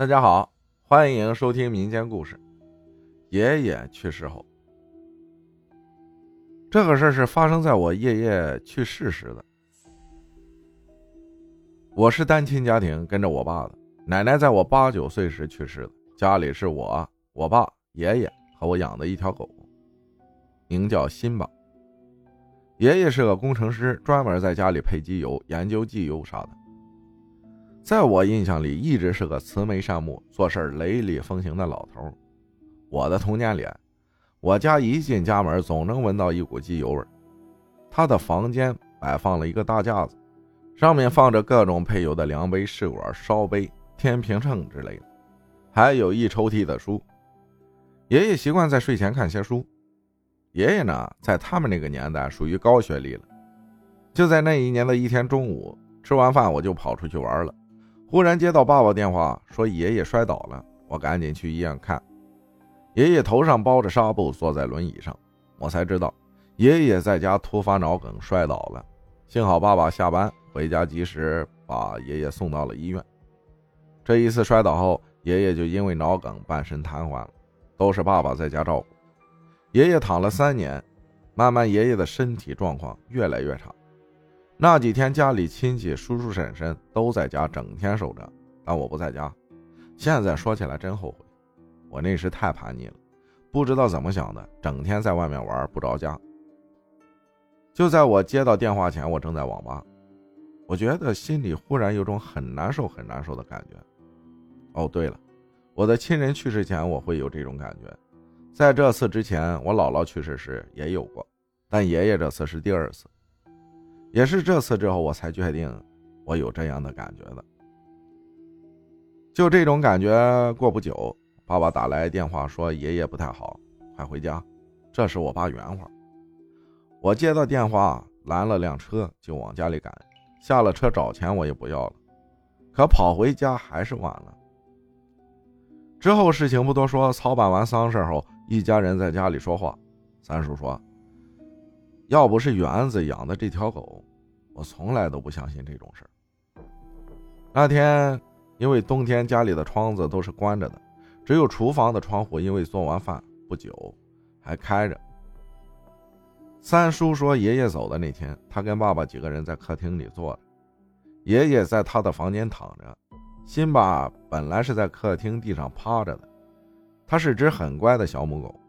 大家好，欢迎收听民间故事。爷爷去世后，这个事儿是发生在我爷爷去世时的。我是单亲家庭，跟着我爸的奶奶，在我八九岁时去世的。家里是我、我爸、爷爷和我养的一条狗，名叫辛巴。爷爷是个工程师，专门在家里配机油、研究机油啥的。在我印象里，一直是个慈眉善目、做事雷厉风行的老头。我的童年里，我家一进家门，总能闻到一股机油味。他的房间摆放了一个大架子，上面放着各种配油的量杯、试管、烧杯、天平秤之类的，还有一抽屉的书。爷爷习惯在睡前看些书。爷爷呢，在他们那个年代属于高学历了。就在那一年的一天中午，吃完饭我就跑出去玩了。忽然接到爸爸电话，说爷爷摔倒了，我赶紧去医院看。爷爷头上包着纱布，坐在轮椅上，我才知道爷爷在家突发脑梗摔倒了。幸好爸爸下班回家，及时把爷爷送到了医院。这一次摔倒后，爷爷就因为脑梗半身瘫痪了，都是爸爸在家照顾。爷爷躺了三年，慢慢爷爷的身体状况越来越差。那几天家里亲戚叔叔婶婶都在家，整天守着，但我不在家。现在说起来真后悔，我那时太叛逆了，不知道怎么想的，整天在外面玩不着家。就在我接到电话前，我正在网吧，我觉得心里忽然有种很难受、很难受的感觉。哦，对了，我的亲人去世前我会有这种感觉，在这次之前，我姥姥去世时也有过，但爷爷这次是第二次。也是这次之后，我才确定我有这样的感觉的。就这种感觉，过不久，爸爸打来电话说爷爷不太好，快回家。这是我爸原话。我接到电话，拦了辆车就往家里赶。下了车找钱我也不要了，可跑回家还是晚了。之后事情不多说，操办完丧事后，一家人在家里说话。三叔说。要不是园子养的这条狗，我从来都不相信这种事那天，因为冬天家里的窗子都是关着的，只有厨房的窗户因为做完饭不久还开着。三叔说，爷爷走的那天，他跟爸爸几个人在客厅里坐着，爷爷在他的房间躺着，辛巴本来是在客厅地上趴着的，它是只很乖的小母狗。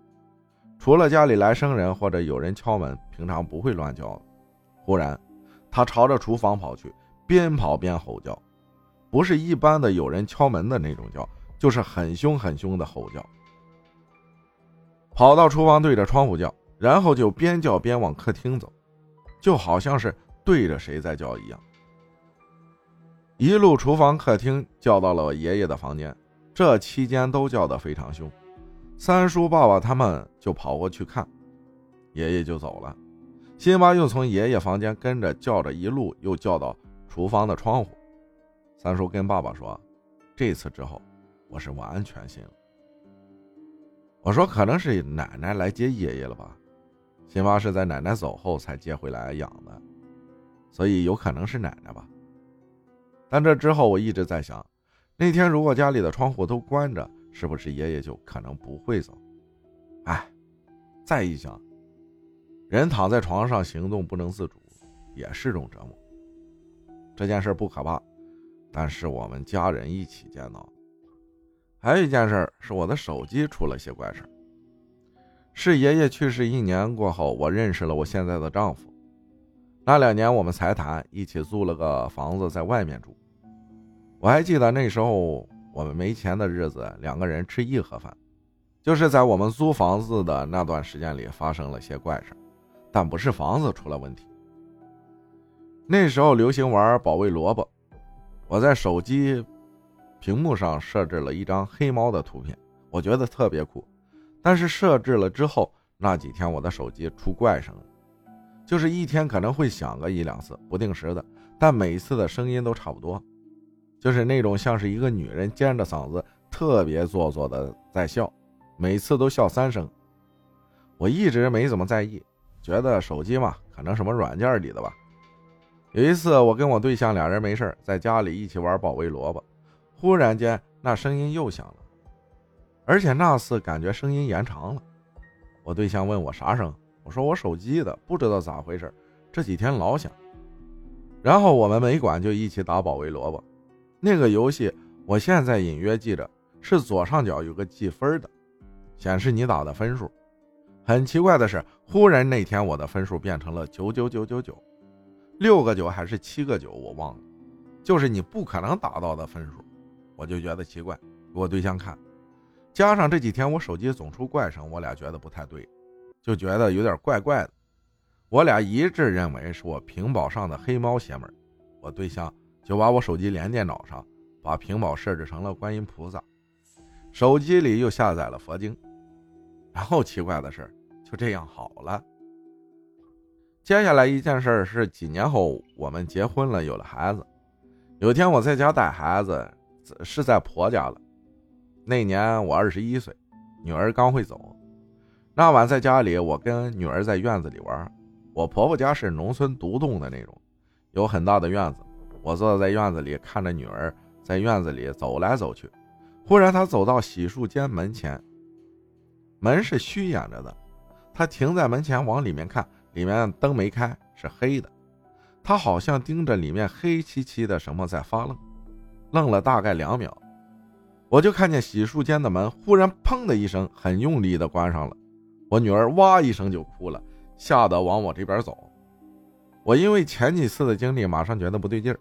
除了家里来生人或者有人敲门，平常不会乱叫。忽然，他朝着厨房跑去，边跑边吼叫，不是一般的有人敲门的那种叫，就是很凶很凶的吼叫。跑到厨房对着窗户叫，然后就边叫边往客厅走，就好像是对着谁在叫一样。一路厨房、客厅叫到了爷爷的房间，这期间都叫得非常凶。三叔、爸爸他们就跑过去看，爷爷就走了。辛巴又从爷爷房间跟着叫着，一路又叫到厨房的窗户。三叔跟爸爸说：“这次之后，我是完全信了。”我说：“可能是奶奶来接爷爷了吧？辛巴是在奶奶走后才接回来养的，所以有可能是奶奶吧。”但这之后我一直在想，那天如果家里的窗户都关着。是不是爷爷就可能不会走？哎，再一想，人躺在床上行动不能自主，也是种折磨。这件事不可怕，但是我们家人一起见到。还有一件事是我的手机出了些怪事是爷爷去世一年过后，我认识了我现在的丈夫。那两年我们才谈，一起租了个房子在外面住。我还记得那时候。我们没钱的日子，两个人吃一盒饭，就是在我们租房子的那段时间里发生了些怪事但不是房子出了问题。那时候流行玩保卫萝卜，我在手机屏幕上设置了一张黑猫的图片，我觉得特别酷。但是设置了之后，那几天我的手机出怪声，就是一天可能会响个一两次，不定时的，但每次的声音都差不多。就是那种像是一个女人尖着嗓子，特别做作的在笑，每次都笑三声。我一直没怎么在意，觉得手机嘛，可能什么软件里的吧。有一次，我跟我对象俩人没事在家里一起玩保卫萝卜，忽然间那声音又响了，而且那次感觉声音延长了。我对象问我啥声，我说我手机的，不知道咋回事，这几天老响。然后我们没管，就一起打保卫萝卜。那个游戏，我现在隐约记着是左上角有个计分的，显示你打的分数。很奇怪的是，忽然那天我的分数变成了九九九九九，六个九还是七个九，我忘了，就是你不可能达到的分数。我就觉得奇怪，给我对象看，加上这几天我手机总出怪声，我俩觉得不太对，就觉得有点怪怪的。我俩一致认为是我屏保上的黑猫邪门，我对象就把我手机连电脑上，把屏保设置成了观音菩萨，手机里又下载了佛经，然后奇怪的是就这样好了。接下来一件事是几年后我们结婚了，有了孩子。有天我在家带孩子，是在婆家了。那年我二十一岁，女儿刚会走。那晚在家里，我跟女儿在院子里玩。我婆婆家是农村独栋的那种，有很大的院子。我坐在院子里看着女儿在院子里走来走去。忽然，她走到洗漱间门前，门是虚掩着的。她停在门前往里面看，里面灯没开，是黑的。她好像盯着里面黑漆漆的什么在发愣，愣了大概两秒，我就看见洗漱间的门忽然砰的一声很用力的关上了。我女儿哇一声就哭了。吓得往我这边走，我因为前几次的经历，马上觉得不对劲儿。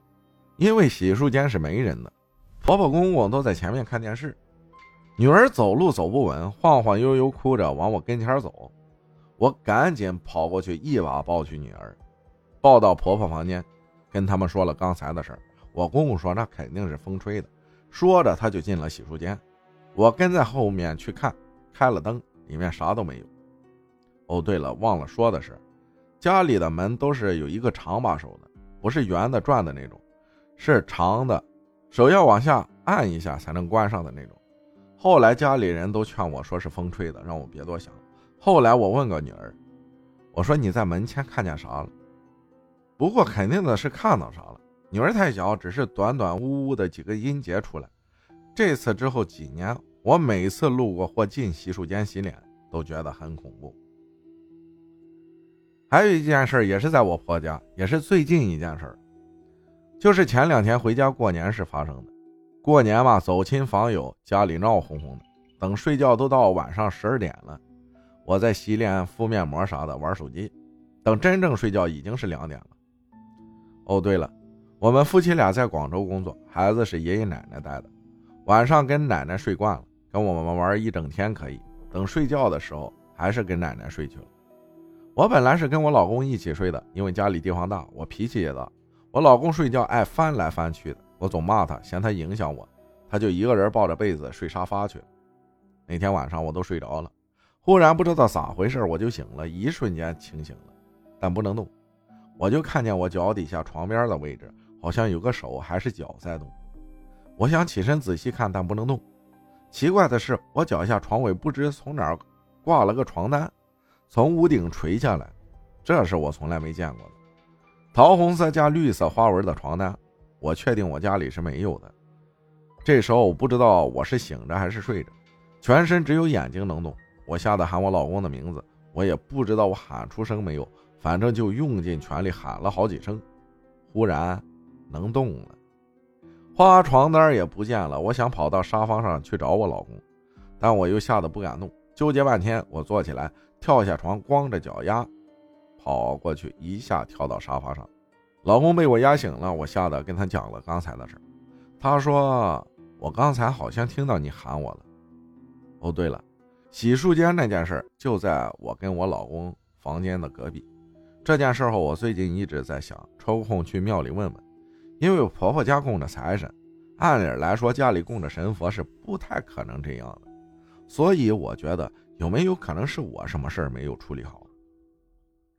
因为洗漱间是没人的，婆婆公公都在前面看电视，女儿走路走不稳，晃晃悠悠哭着往我跟前走，我赶紧跑过去，一把抱起女儿，抱到婆婆房间，跟他们说了刚才的事。我公公说那肯定是风吹的，说着他就进了洗漱间，我跟在后面去看，开了灯，里面啥都没有。哦，对了，忘了说的是，家里的门都是有一个长把手的，不是圆的转的那种，是长的，手要往下按一下才能关上的那种。后来家里人都劝我说是风吹的，让我别多想。后来我问个女儿，我说你在门前看见啥了？不过肯定的是看到啥了。女儿太小，只是短短呜呜的几个音节出来。这次之后几年，我每次路过或进洗漱间洗脸，都觉得很恐怖。还有一件事也是在我婆家，也是最近一件事就是前两天回家过年时发生的。过年嘛，走亲访友，家里闹哄哄的。等睡觉都到晚上十二点了，我在洗脸、敷面膜啥的，玩手机。等真正睡觉已经是两点了。哦，对了，我们夫妻俩在广州工作，孩子是爷爷奶奶带的。晚上跟奶奶睡惯了，跟我们玩一整天可以。等睡觉的时候，还是跟奶奶睡去了。我本来是跟我老公一起睡的，因为家里地方大，我脾气也大。我老公睡觉爱翻来翻去的，我总骂他，嫌他影响我，他就一个人抱着被子睡沙发去了。那天晚上我都睡着了，忽然不知道咋回事，我就醒了，一瞬间清醒了，但不能动。我就看见我脚底下床边的位置，好像有个手还是脚在动。我想起身仔细看，但不能动。奇怪的是，我脚下床尾不知从哪儿挂了个床单。从屋顶垂下来，这是我从来没见过的。桃红色加绿色花纹的床单，我确定我家里是没有的。这时候我不知道我是醒着还是睡着，全身只有眼睛能动。我吓得喊我老公的名字，我也不知道我喊出声没有，反正就用尽全力喊了好几声。忽然能动了，花床单也不见了。我想跑到沙发上去找我老公，但我又吓得不敢动，纠结半天，我坐起来。跳下床，光着脚丫跑过去，一下跳到沙发上。老公被我压醒了，我吓得跟他讲了刚才的事他说：“我刚才好像听到你喊我了。”哦，对了，洗漱间那件事就在我跟我老公房间的隔壁。这件事后，我最近一直在想抽空去庙里问问，因为我婆婆家供着财神，按理来说家里供着神佛是不太可能这样的，所以我觉得。有没有可能是我什么事儿没有处理好？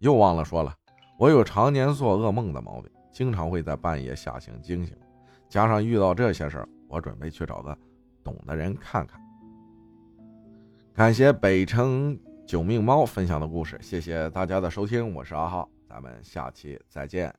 又忘了说了，我有常年做噩梦的毛病，经常会在半夜吓醒惊醒，加上遇到这些事儿，我准备去找个懂的人看看。感谢北城九命猫分享的故事，谢谢大家的收听，我是阿浩，咱们下期再见。